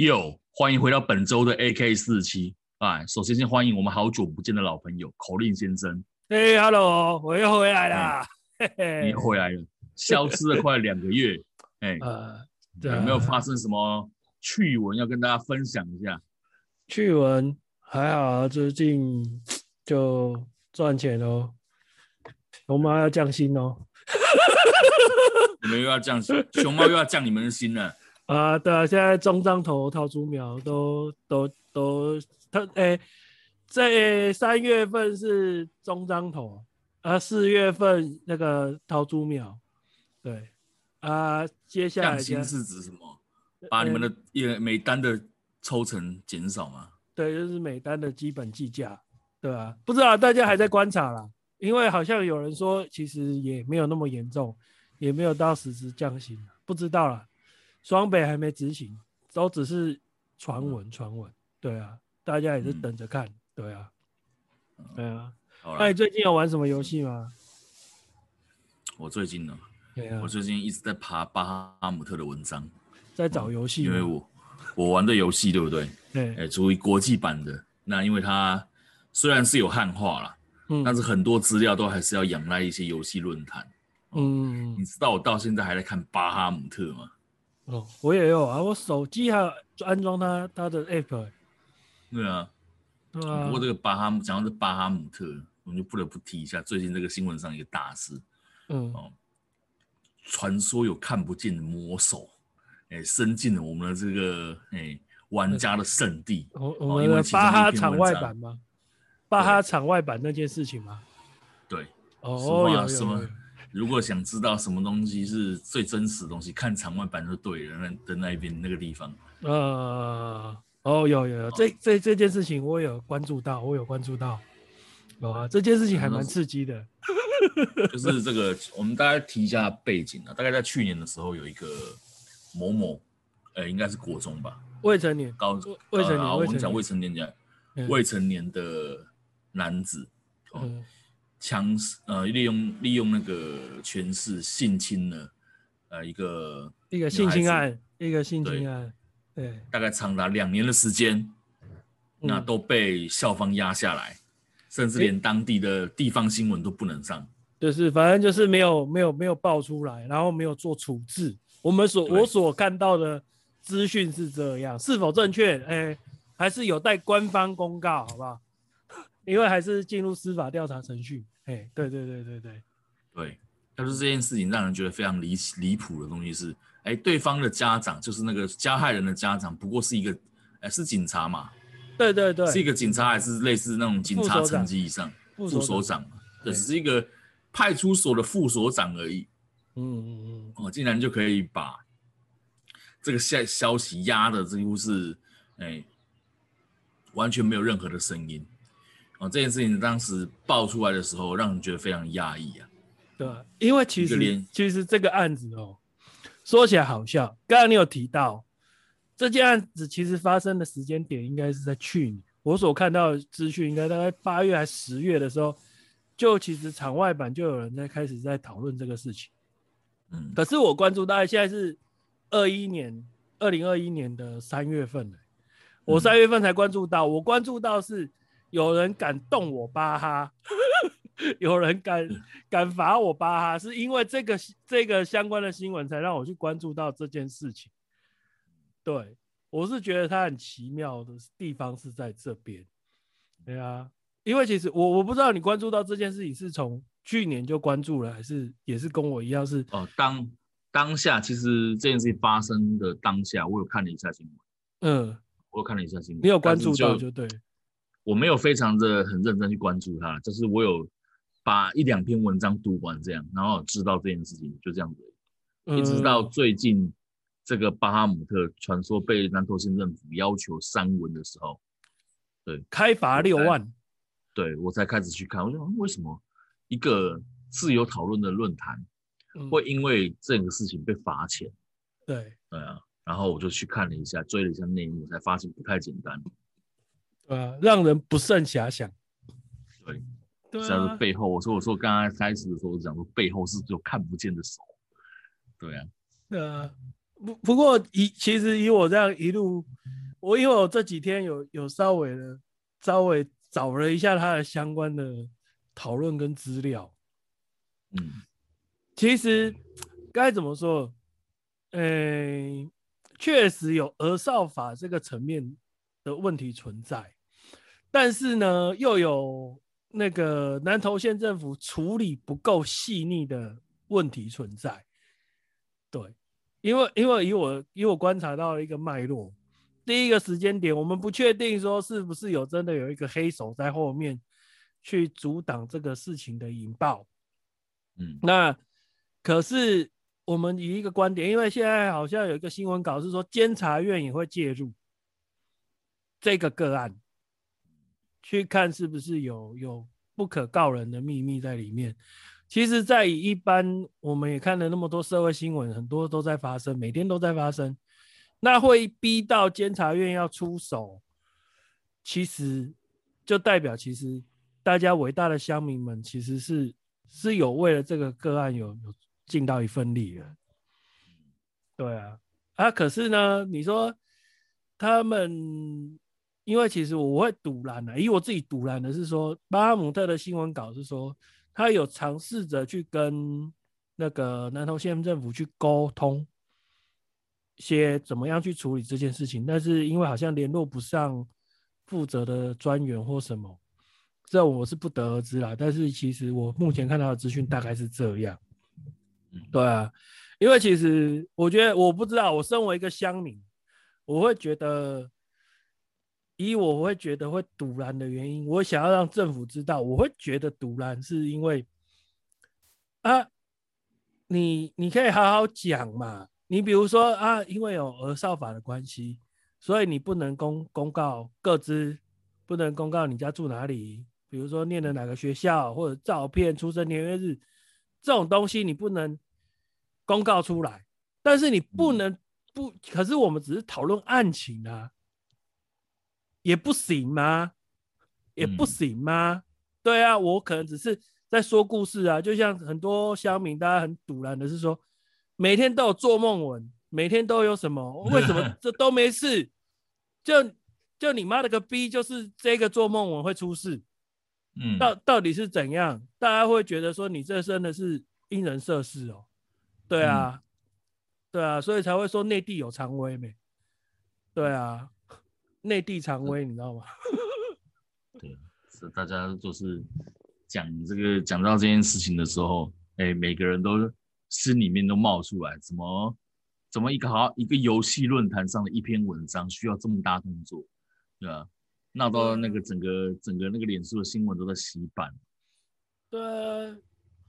哟，欢迎回到本周的 AK 四七。哎，首先先欢迎我们好久不见的老朋友口令先生。嘿，Hello，我又回来了。嘿嘿，你又回来了，消失了快两个月。哎，呃，有没有发生什么趣闻要跟大家分享一下？趣闻还好，最近就赚钱哦。熊猫要降薪哦。你们又要降薪，熊猫又要降你们的薪了。啊，对啊，现在中彰头桃竹苗都都都，他哎，在三月份是中彰头，啊，四月份那个桃竹苗，对，啊，接下来降薪是指什么？把你们的也每单的抽成减少吗？对，就是每单的基本计价，对啊，不知道大家还在观察啦，因为好像有人说其实也没有那么严重，也没有到实质降薪，不知道啦。双北还没执行，都只是传闻，传闻。对啊，大家也是等着看。嗯、对啊，对啊。那你最近有玩什么游戏吗？我最近呢？啊，我最近一直在爬巴哈姆特的文章，在找游戏、嗯。因为我我玩的游戏对不对？对。哎，属于国际版的。那因为它虽然是有汉化了，嗯，但是很多资料都还是要仰赖一些游戏论坛。嗯。你知道我到现在还在看巴哈姆特吗？哦，我也有啊，我手机还有安装它它的 app、欸。对啊，对啊。不过这个巴哈姆，讲到这巴哈姆特，我们就不得不提一下最近这个新闻上一个大事。嗯。哦，传说有看不见的魔手，哎、欸，伸进了我们的这个哎、欸、玩家的圣地。我我们的巴哈场外版吗？巴哈场外版那件事情吗？对。哦，有什么？如果想知道什么东西是最真实的东西，看场外版就对了。那的那一边那个地方，呃，哦，有有有，哦、这这这件事情我有关注到，我有关注到，有啊，这件事情还蛮刺激的。就是这个，我们大家提一下背景啊。大概在去年的时候，有一个某某，呃，应该是国中吧，未成年，高未成年，呃、我们讲未成年讲，嗯、未成年的男子，哦、嗯。强势呃，利用利用那个权势性侵了呃一个一个性侵案，一个性侵案，对，对大概长达两年的时间，嗯、那都被校方压下来，甚至连当地的地方新闻都不能上，就是反正就是没有没有没有爆出来，然后没有做处置。我们所我所看到的资讯是这样，是否正确？哎、欸，还是有待官方公告，好不好？因为还是进入司法调查程序。哎，对对对对对，对，但是这件事情让人觉得非常离离谱的东西是，哎，对方的家长就是那个加害人的家长，不过是一个，哎，是警察嘛？对对对，是一个警察还是类似那种警察层级以上？副所长，嘛，对，只是一个派出所的副所长而已。嗯嗯嗯，哦，竟然就可以把这个消消息压的几乎是，哎，完全没有任何的声音。哦，这件事情当时爆出来的时候，让人觉得非常压抑啊。对，因为其实其实这个案子哦，说起来好笑。刚刚你有提到这件案子，其实发生的时间点应该是在去年。我所看到的资讯，应该大概八月还是十月的时候，就其实场外版就有人在开始在讨论这个事情。嗯，可是我关注大概现在是二一年，二零二一年的三月份了。我三月份才关注到，我关注到是。有人敢动我巴哈，有人敢敢罚我巴哈，是因为这个这个相关的新闻才让我去关注到这件事情。对，我是觉得它很奇妙的地方是在这边。对啊，因为其实我我不知道你关注到这件事情是从去年就关注了，还是也是跟我一样是哦。当当下其实这件事情发生的当下，我有看了一下新闻。嗯，我有看了一下新闻。你有关注到就对。我没有非常的很认真去关注他，就是我有把一两篇文章读完这样，然后知道这件事情就这样子，一直到最近这个巴哈姆特传说被南投县政府要求删文的时候，对，开罚六万，对我才开始去看，我说为什么一个自由讨论的论坛会因为这个事情被罚钱？对，对啊，然后我就去看了一下，追了一下内幕，才发现不太简单。呃，让人不胜遐想。对，对啊，像是背后，我说我说刚刚开始的时候，我讲说背后是有看不见的手。对啊，呃，不不过以其实以我这样一路，我因为我这几天有有稍微的稍微找了一下他的相关的讨论跟资料，嗯，其实该怎么说？呃，确实有儿少法这个层面的问题存在，但是呢，又有那个南投县政府处理不够细腻的问题存在，对。因为，因为以我以我观察到了一个脉络，第一个时间点，我们不确定说是不是有真的有一个黑手在后面去阻挡这个事情的引爆。嗯，那可是我们以一个观点，因为现在好像有一个新闻稿是说，监察院也会介入这个个案，去看是不是有有不可告人的秘密在里面。其实，在一般我们也看了那么多社会新闻，很多都在发生，每天都在发生。那会逼到监察院要出手，其实就代表，其实大家伟大的乡民们其实是是有为了这个个案有有尽到一份力的。对啊，啊，可是呢，你说他们，因为其实我会赌烂的，以我自己赌烂的是说，巴哈姆特的新闻稿是说。他有尝试着去跟那个南投县政府去沟通，些怎么样去处理这件事情，但是因为好像联络不上负责的专员或什么，这我是不得而知啦。但是其实我目前看到的资讯大概是这样。对啊，因为其实我觉得我不知道，我身为一个乡民，我会觉得。以我会觉得会堵拦的原因，我想要让政府知道，我会觉得堵拦是因为啊，你你可以好好讲嘛。你比如说啊，因为有儿少法的关系，所以你不能公公告各自，不能公告你家住哪里，比如说念的哪个学校或者照片、出生年月日这种东西，你不能公告出来。但是你不能不，可是我们只是讨论案情啊。也不行吗？也不行吗？嗯、对啊，我可能只是在说故事啊，就像很多乡民，大家很赌烂的是说，每天都有做梦文，每天都有什么？为什么 这都没事？就就你妈了个逼，就是这个做梦文会出事。嗯，到到底是怎样？大家会觉得说你这真的是因人设事哦。对啊，嗯、对啊，所以才会说内地有常威没？对啊。内地常威，你知道吗？对，是大家就是讲这个讲到这件事情的时候，哎、欸，每个人都心里面都冒出来，怎么怎么一个好一个游戏论坛上的一篇文章需要这么大动作，对吧？闹到那个整个整个那个脸书的新闻都在洗版。对，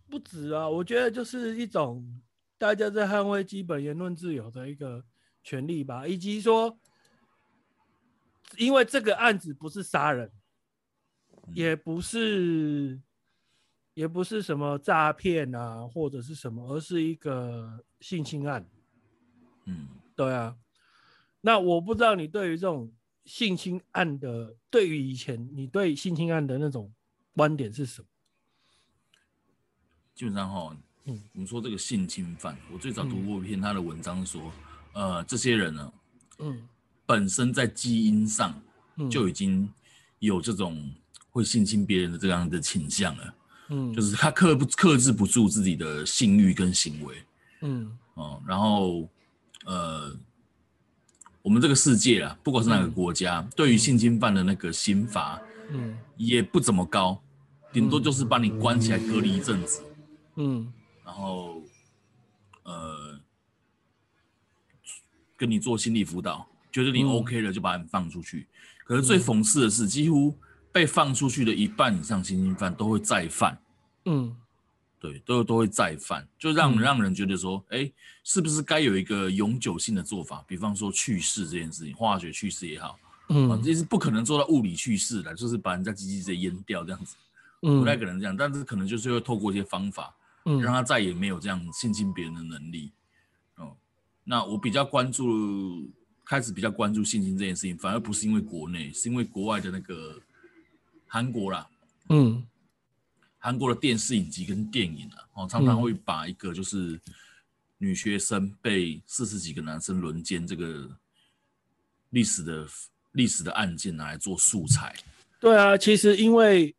不止啊，我觉得就是一种大家在捍卫基本言论自由的一个权利吧，以及说。因为这个案子不是杀人，也不是，也不是什么诈骗啊，或者是什么，而是一个性侵案。嗯，对啊。那我不知道你对于这种性侵案的，对于以前你对性侵案的那种观点是什么？基本上哈，嗯，我们说这个性侵犯，我最早读过一篇他的文章说，嗯、呃，这些人呢，嗯。本身在基因上就已经有这种会性侵别人的这样的倾向了，嗯，就是他克不克制不住自己的性欲跟行为，嗯，哦，然后呃，我们这个世界啊，不管是哪个国家，对于性侵犯的那个刑罚，嗯，也不怎么高，顶多就是把你关起来隔离一阵子，嗯，然后呃，跟你做心理辅导。觉得你 OK 了，就把你放出去。嗯、可是最讽刺的是，几乎被放出去的一半以上性侵犯都会再犯。嗯，对，都都会再犯，就让、嗯、让人觉得说，哎、欸，是不是该有一个永久性的做法？比方说去世这件事情，化学去世也好，嗯，这是不可能做到物理去世的，就是把人家鸡鸡直接阉掉这样子，嗯，不太可能这样。但是可能就是会透过一些方法，嗯，让他再也没有这样性侵别人的能力。哦，那我比较关注。开始比较关注性侵这件事情，反而不是因为国内，是因为国外的那个韩国啦，嗯，韩国的电视影集跟电影啊，哦，常常会把一个就是女学生被四十几个男生轮奸这个历史的历史的案件拿来做素材。对啊，其实因为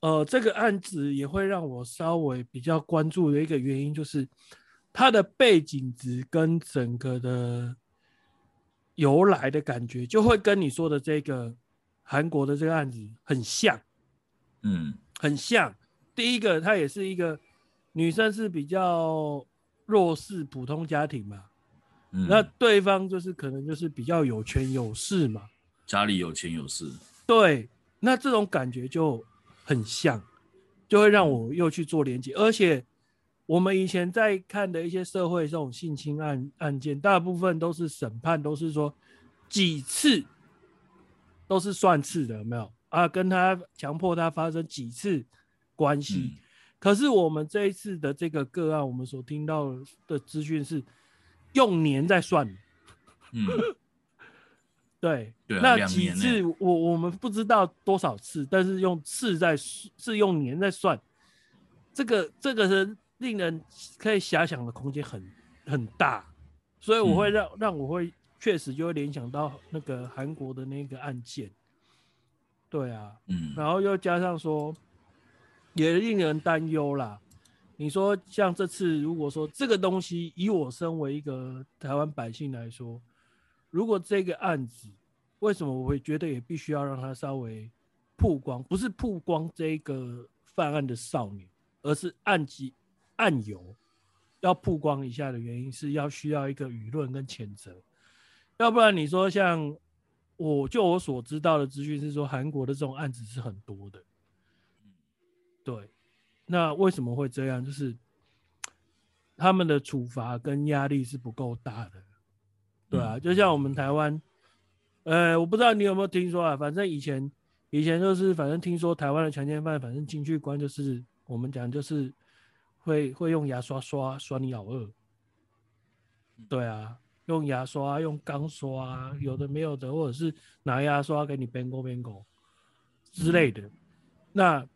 呃这个案子也会让我稍微比较关注的一个原因，就是它的背景值跟整个的由来的感觉，就会跟你说的这个韩国的这个案子很像，嗯，很像。第一个，她也是一个女生，是比较弱势普通家庭嘛，嗯，那对方就是可能就是比较有权有势嘛，家里有钱有势。对，那这种感觉就很像，就会让我又去做连接。而且我们以前在看的一些社会这种性侵案案件，大部分都是审判都是说几次都是算次的，有没有啊？跟他强迫他发生几次。关系，嗯，可是我们这一次的这个个案，我们所听到的资讯是用年在算，嗯，对，对啊，那几次我我们不知道多少次，但是用次在是用年在算，这个这个是令人可以遐想的空间很很大，所以我会让、嗯、让我会确实就会联想到那个韩国的那个案件，对啊，嗯，然后又加上说。也令人担忧啦。你说像这次，如果说这个东西，以我身为一个台湾百姓来说，如果这个案子，为什么我会觉得也必须要让它稍微曝光？不是曝光这个犯案的少女，而是案及案由要曝光一下的原因，是要需要一个舆论跟谴责。要不然你说像我就我所知道的资讯是说，韩国的这种案子是很多的。对，那为什么会这样？就是他们的处罚跟压力是不够大的，对啊，就像我们台湾，呃，我不知道你有没有听说啊，反正以前以前就是，反正听说台湾的强奸犯，反正进去关就是我们讲就是会会用牙刷刷刷你老二，对啊，用牙刷、用钢刷，有的没有的，或者是拿牙刷给你边勾边勾之类的，那。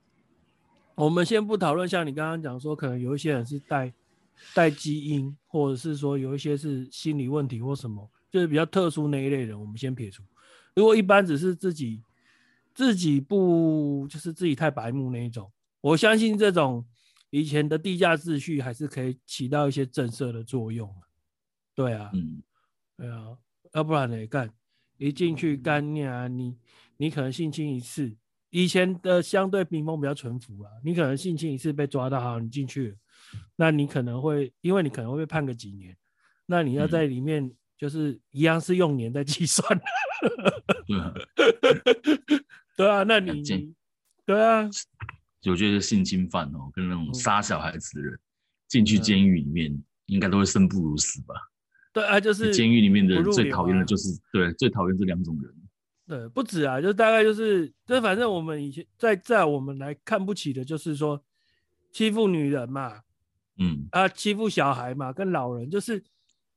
我们先不讨论，像你刚刚讲说，可能有一些人是带带基因，或者是说有一些是心理问题或什么，就是比较特殊那一类人，我们先撇除。如果一般只是自己自己不就是自己太白目那一种，我相信这种以前的地下秩序还是可以起到一些震慑的作用。对啊，嗯，对啊，要不然呢？干一进去干你啊，你你可能性侵一次。以前的相对民风比较淳朴啊，你可能性侵一次被抓到，好，你进去了，那你可能会，因为你可能会被判个几年，那你要在里面就是一样是用年在计算，嗯、对啊，那你对啊，我觉得性侵犯哦，跟那种杀小孩子的人进去监狱里面，应该都会生不如死吧？对啊，就是监狱里面的人最讨厌的就是对，最讨厌这两种人。对，不止啊，就大概就是，就反正我们以前在在我们来看不起的，就是说欺负女人嘛，嗯啊，欺负小孩嘛，跟老人，就是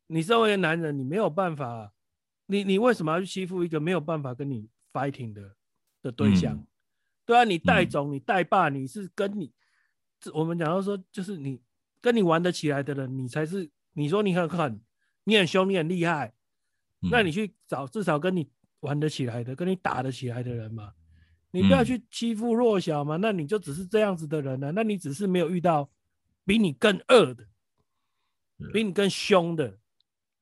你身为一个男人，你没有办法，你你为什么要去欺负一个没有办法跟你 fighting 的的对象？嗯、对啊，你带种，你带霸，你是跟你，我们讲到说，就是你跟你玩得起来的人，你才是，你说你很狠，你很凶，你很厉害，嗯、那你去找至少跟你。玩得起来的，跟你打得起来的人嘛，你不要去欺负弱小嘛，嗯、那你就只是这样子的人了、啊，那你只是没有遇到比你更恶的，比你更凶的。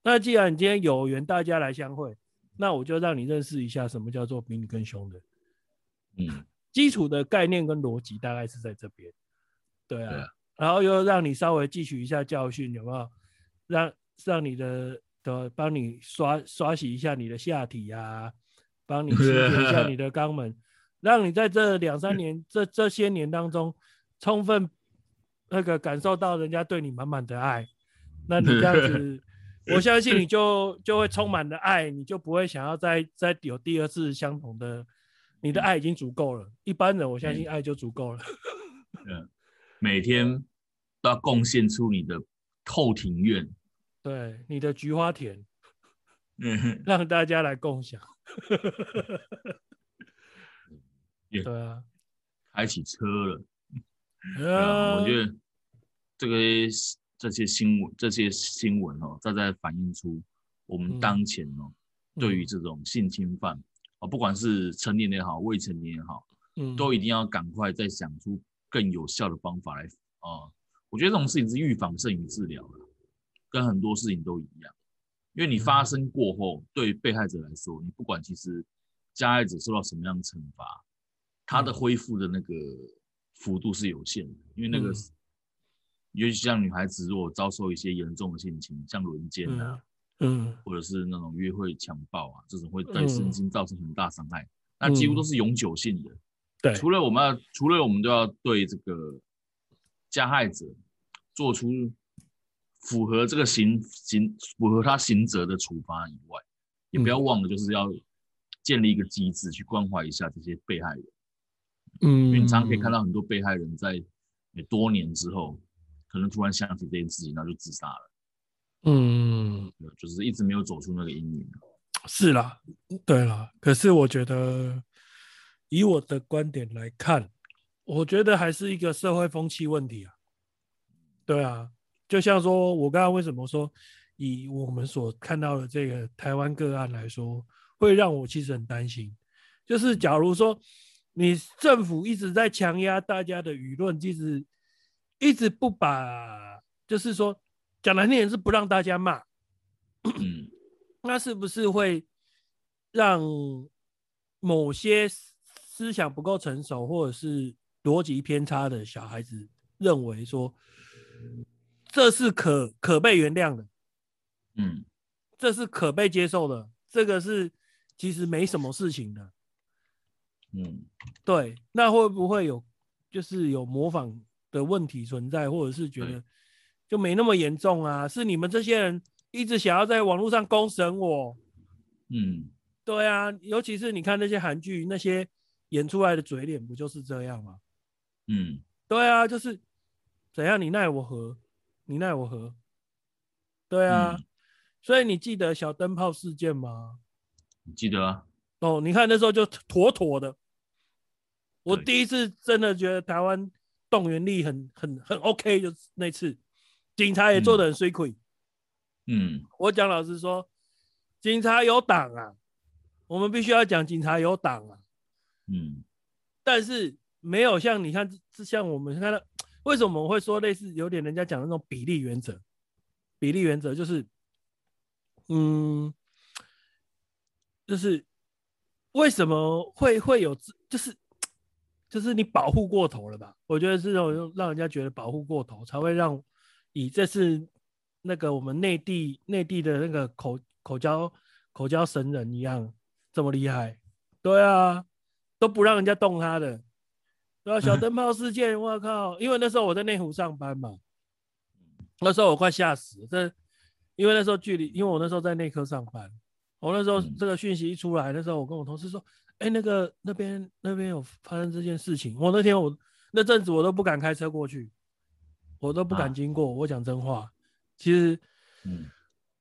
那既然你今天有缘大家来相会，那我就让你认识一下什么叫做比你更凶的。嗯，基础的概念跟逻辑大概是在这边。对啊，然后又让你稍微汲取一下教训，有没有？让让你的。的帮你刷刷洗一下你的下体呀、啊，帮你清洁一下你的肛门，让你在这两三年这这些年当中，充分那个感受到人家对你满满的爱。那你这样子，我相信你就就会充满了爱，你就不会想要再再有第二次相同的。你的爱已经足够了，一般人我相信爱就足够了。嗯，每天都要贡献出你的后庭院。对你的菊花田，嗯，让大家来共享。也对啊，开起车了。对啊，我觉得这个这些新闻这些新闻哦，再再反映出我们当前哦，嗯、对于这种性侵犯哦，不管是成年也好，未成年也好，嗯，都一定要赶快再想出更有效的方法来啊、呃。我觉得这种事情是预防胜于治疗的，跟很多事情都一样。因为你发生过后，对被害者来说，你不管其实加害者受到什么样的惩罚，他的恢复的那个幅度是有限的。因为那个，尤其像女孩子如果遭受一些严重的性侵，像轮奸啊，嗯，或者是那种约会强暴啊，这种会对身心造成很大伤害，那几乎都是永久性的。对，除了我们要，除了我们都要对这个加害者做出。符合这个刑刑符合他刑责的处罚以外，也不要忘了，就是要建立一个机制去关怀一下这些被害人。嗯，因为你常常可以看到很多被害人在多年之后，可能突然想起这件事情，然后就自杀了。嗯，就是一直没有走出那个阴影。是啦，对啦。可是我觉得，以我的观点来看，我觉得还是一个社会风气问题啊。对啊。就像说，我刚刚为什么说，以我们所看到的这个台湾个案来说，会让我其实很担心。就是假如说你政府一直在强压大家的舆论，一直一直不把，就是说讲难听点是不让大家骂，那是不是会让某些思想不够成熟或者是逻辑偏差的小孩子认为说？这是可可被原谅的，嗯，这是可被接受的，这个是其实没什么事情的，嗯，对，那会不会有就是有模仿的问题存在，或者是觉得就没那么严重啊？是你们这些人一直想要在网络上公审我，嗯，对啊，尤其是你看那些韩剧那些演出来的嘴脸，不就是这样吗？嗯，对啊，就是怎样你奈我何？你奈我何？对啊，嗯、所以你记得小灯泡事件吗？记得啊。哦，你看那时候就妥妥的。我第一次真的觉得台湾动员力很很很 OK，就是那次，警察也做的很水亏。嗯，我讲老实说，警察有党啊，我们必须要讲警察有党啊。嗯，但是没有像你看，像我们看到。为什么我们会说类似有点人家讲的那种比例原则？比例原则就是，嗯，就是为什么会会有，就是就是你保护过头了吧？我觉得是这种让人家觉得保护过头，才会让以这次那个我们内地内地的那个口口交口交神人一样这么厉害。对啊，都不让人家动他的。对啊，小灯泡事件，我靠！因为那时候我在内湖上班嘛，那时候我快吓死了。这因为那时候距离，因为我那时候在内科上班，我那时候这个讯息一出来，那时候我跟我同事说：“哎，那个那边那边有发生这件事情。”我那天我那阵子我都不敢开车过去，我都不敢经过。我讲真话，其实，嗯，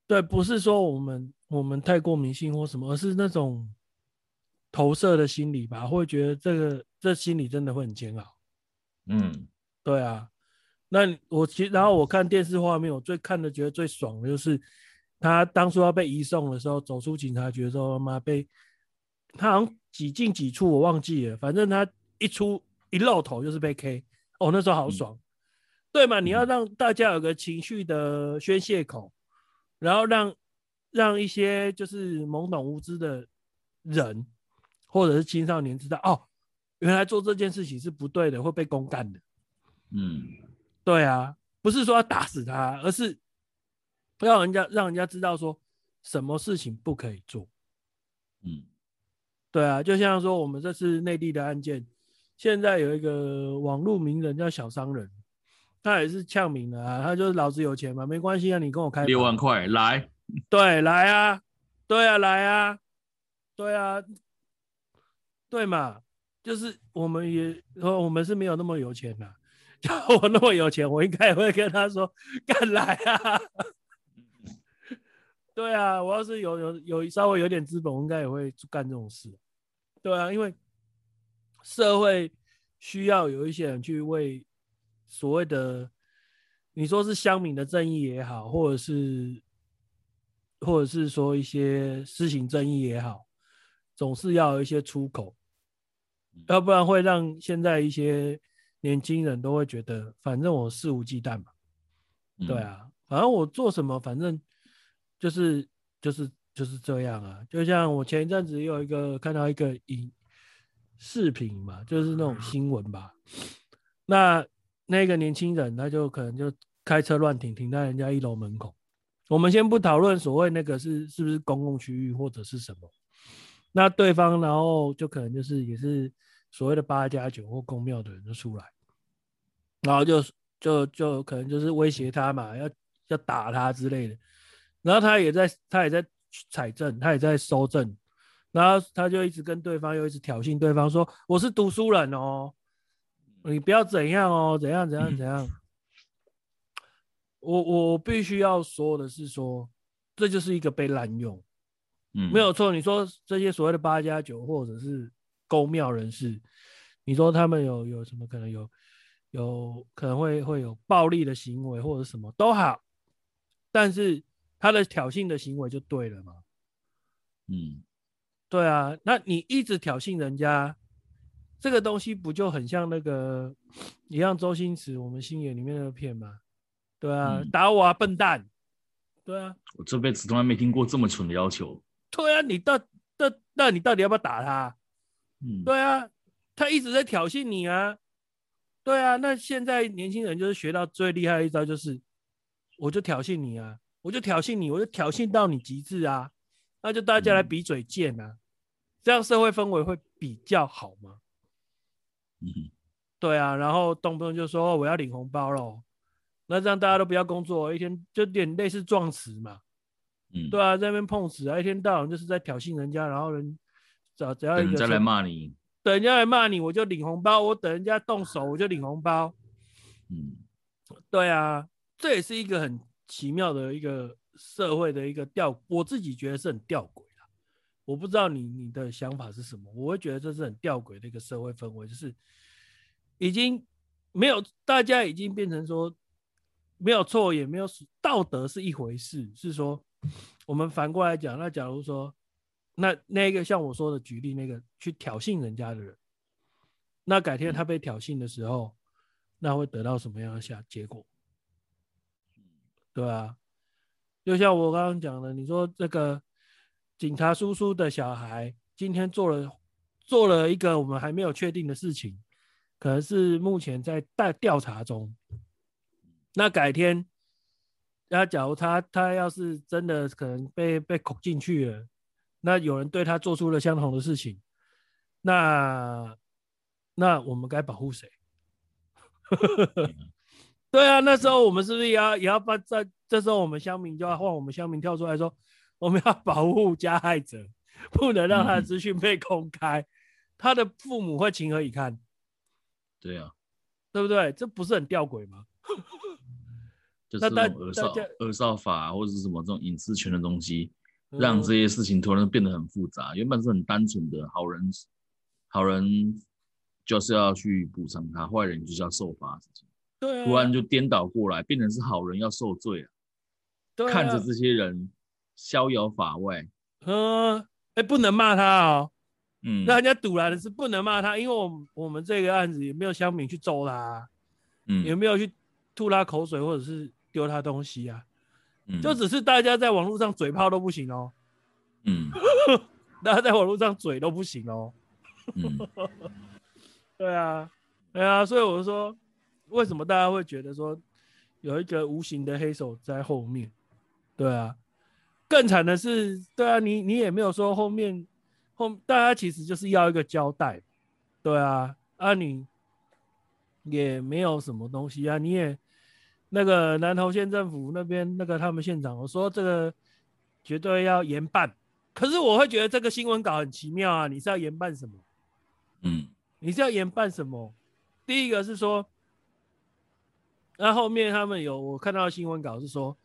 对，不是说我们我们太过迷信或什么，而是那种。投射的心理吧，会觉得这个这心理真的会很煎熬。嗯，对啊。那我其实然后我看电视画面，我最看的觉得最爽的就是他当初要被移送的时候，走出警察局的时候，妈被他好像几进几出，我忘记了。反正他一出一露头就是被 K。哦，那时候好爽，嗯、对嘛？你要让大家有个情绪的宣泄口，然后让让一些就是懵懂无知的人。或者是青少年知道哦，原来做这件事情是不对的，会被公干的。嗯，对啊，不是说要打死他，而是不要人家让人家知道说什么事情不可以做。嗯，对啊，就像说我们这次内地的案件，现在有一个网络名人叫小商人，他也是呛名的啊，他就是老子有钱嘛，没关系啊，你跟我开六万块来，对，来啊，对啊，来啊，对啊。对嘛，就是我们也，我们是没有那么有钱的。就我那么有钱，我应该也会跟他说，干来啊！对啊，我要是有有有稍微有点资本，我应该也会干这种事。对啊，因为社会需要有一些人去为所谓的你说是乡民的正义也好，或者是或者是说一些施行正义也好，总是要有一些出口，要不然会让现在一些年轻人都会觉得，反正我肆无忌惮嘛，对啊，反正我做什么，反正就是就是就是这样啊。就像我前一阵子有一个看到一个影视频嘛，就是那种新闻吧，那。那个年轻人，他就可能就开车乱停，停在人家一楼门口。我们先不讨论所谓那个是是不是公共区域或者是什么，那对方然后就可能就是也是所谓的八加九或宫庙的人就出来，然后就就就可能就是威胁他嘛，要要打他之类的。然后他也在他也在采证，他也在收证，然后他就一直跟对方又一直挑衅对方说：“我是读书人哦。”你不要怎样哦，怎样怎样怎样。我我必须要说的是说，这就是一个被滥用，嗯，没有错。你说这些所谓的八加九或者是宫庙人士，你说他们有有什么可能有有可能会会有暴力的行为或者什么都好，但是他的挑衅的行为就对了嘛？嗯，对啊，那你一直挑衅人家。这个东西不就很像那个一样？周星驰我们星爷里面那个片吗？对啊，嗯、打我啊，笨蛋！对啊，我这辈子从来没听过这么蠢的要求。对啊，你到到那你到底要不要打他？嗯，对啊，他一直在挑衅你啊。对啊，那现在年轻人就是学到最厉害的一招，就是我就挑衅你啊，我就挑衅你，我就挑衅到你极致啊，那就大家来比嘴贱啊，嗯、这样社会氛围会比较好吗？嗯，对啊，然后动不动就说我要领红包喽，那这样大家都不要工作，一天就点类似撞词嘛。嗯，对啊，在那边碰瓷啊，一天到晚就是在挑衅人家，然后人找只要人家来骂你，等人家来骂你，我就领红包，我等人家动手我就领红包。嗯，对啊，这也是一个很奇妙的一个社会的一个吊，我自己觉得是很吊诡的。我不知道你你的想法是什么，我会觉得这是很吊诡的一个社会氛围，就是已经没有大家已经变成说没有错也没有道德是一回事，是说我们反过来讲，那假如说那那个像我说的举例那个去挑衅人家的人，那改天他被挑衅的时候，那会得到什么样的下结果？对啊，就像我刚刚讲的，你说这个。警察叔叔的小孩今天做了做了一个我们还没有确定的事情，可能是目前在待调查中。那改天，那假如他他要是真的可能被被扣进去了，那有人对他做出了相同的事情，那那我们该保护谁？对啊，那时候我们是不是也要也要把在这时候我们乡民就要换我们乡民跳出来说？我们要保护加害者，不能让他的资讯被公开。嗯、他的父母会情何以堪？对啊，对不对？这不是很吊诡吗？就是那种儿少儿少法或者是什么这种隐私权的东西，让这些事情突然变得很复杂。嗯、原本是很单纯的好人，好人就是要去补偿他，坏人就是要受罚的事情。对、啊，突然就颠倒过来，变成是好人要受罪啊！对啊，看着这些人。逍遥法外，嗯，哎、欸，不能骂他哦，嗯，那人家堵来的是不能骂他，因为我们我们这个案子也没有乡民去揍他，嗯，也没有去吐他口水或者是丢他东西啊，嗯，就只是大家在网络上嘴炮都不行哦，嗯，大家在网络上嘴都不行哦，嗯，对啊，对啊，所以我就说，为什么大家会觉得说有一个无形的黑手在后面？对啊。更惨的是，对啊，你你也没有说后面后，大家其实就是要一个交代，对啊，啊你也没有什么东西啊，你也那个南投县政府那边那个他们县长，我说这个绝对要严办，可是我会觉得这个新闻稿很奇妙啊，你是要严办什么？嗯，你是要严办什么？第一个是说，那后面他们有我看到的新闻稿是说。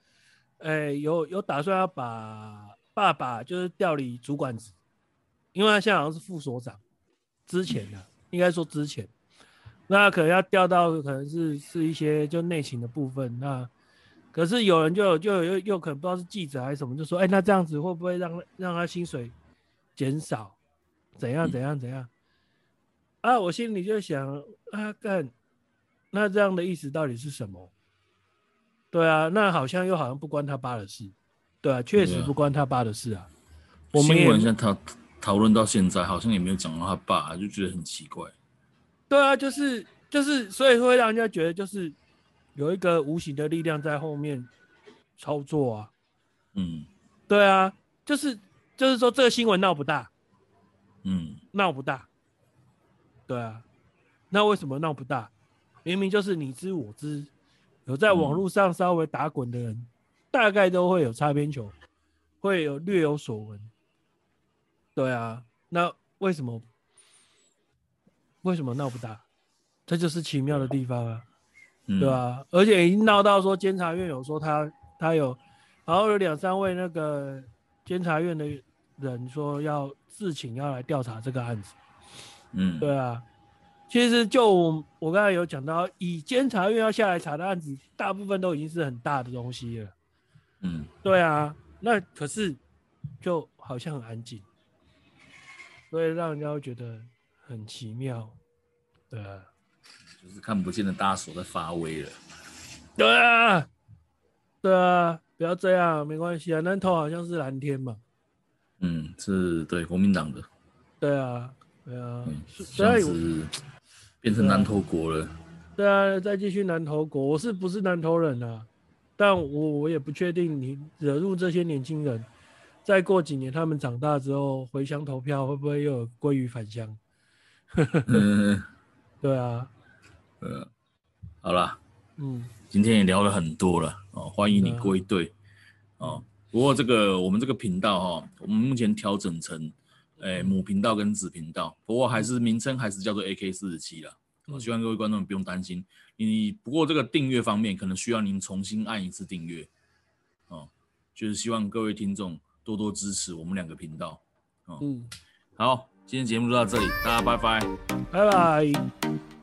哎、有有打算要把爸爸就是调离主管职，因为他现在好像是副所长，之前的应该说之前，那可能要调到可能是是一些就内勤的部分。那可是有人就就又又可能不知道是记者还是什么，就说哎、那这样子会不会让让他薪水减少？怎样怎样怎样？啊，我心里就想啊，干，那这样的意思到底是什么？对啊，那好像又好像不关他爸的事。对啊，确实不关他爸的事啊。啊我们新闻现在讨讨论到现在，好像也没有讲到他爸，就觉得很奇怪。对啊，就是就是，所以会让人家觉得就是有一个无形的力量在后面操作啊。嗯，对啊，就是就是说这个新闻闹不大，嗯，闹不大。对啊，那为什么闹不大？明明就是你知我知，有在网络上稍微打滚的人，嗯、大概都会有擦边球，会有略有所闻。对啊，那为什么？为什么闹不大？这就是奇妙的地方啊，嗯、对啊，而且已经闹到说监察院有说他他有，然后有两三位那个监察院的人说要自请要来调查这个案子。嗯，对啊，其实就我刚才有讲到，以监察院要下来查的案子，大部分都已经是很大的东西了。嗯，对啊，那可是就好像很安静，所以让人家会觉得很奇妙。对啊，就是看不见的大手在发威了。对啊，对啊，不要这样，没关系啊。南投好像是蓝天嘛。嗯，是对国民党的。对啊。对啊，这样子变成南投国了。对啊，再继续南投国，我是不是南投人啊？但我我也不确定，你惹怒这些年轻人，再过几年他们长大之后回乡投票，会不会又有鲑鱼返乡？嗯，对啊，呃，好了，嗯，今天也聊了很多了哦，欢迎你归队哦。不过这个我们这个频道哈，我们目前调整成。哎，母频道跟子频道，不过还是名称还是叫做 AK 四十七了。我希望各位观众不用担心。你不过这个订阅方面，可能需要您重新按一次订阅。哦，就是希望各位听众多多支持我们两个频道。哦，嗯，好，今天节目就到这里，大家拜拜，拜拜。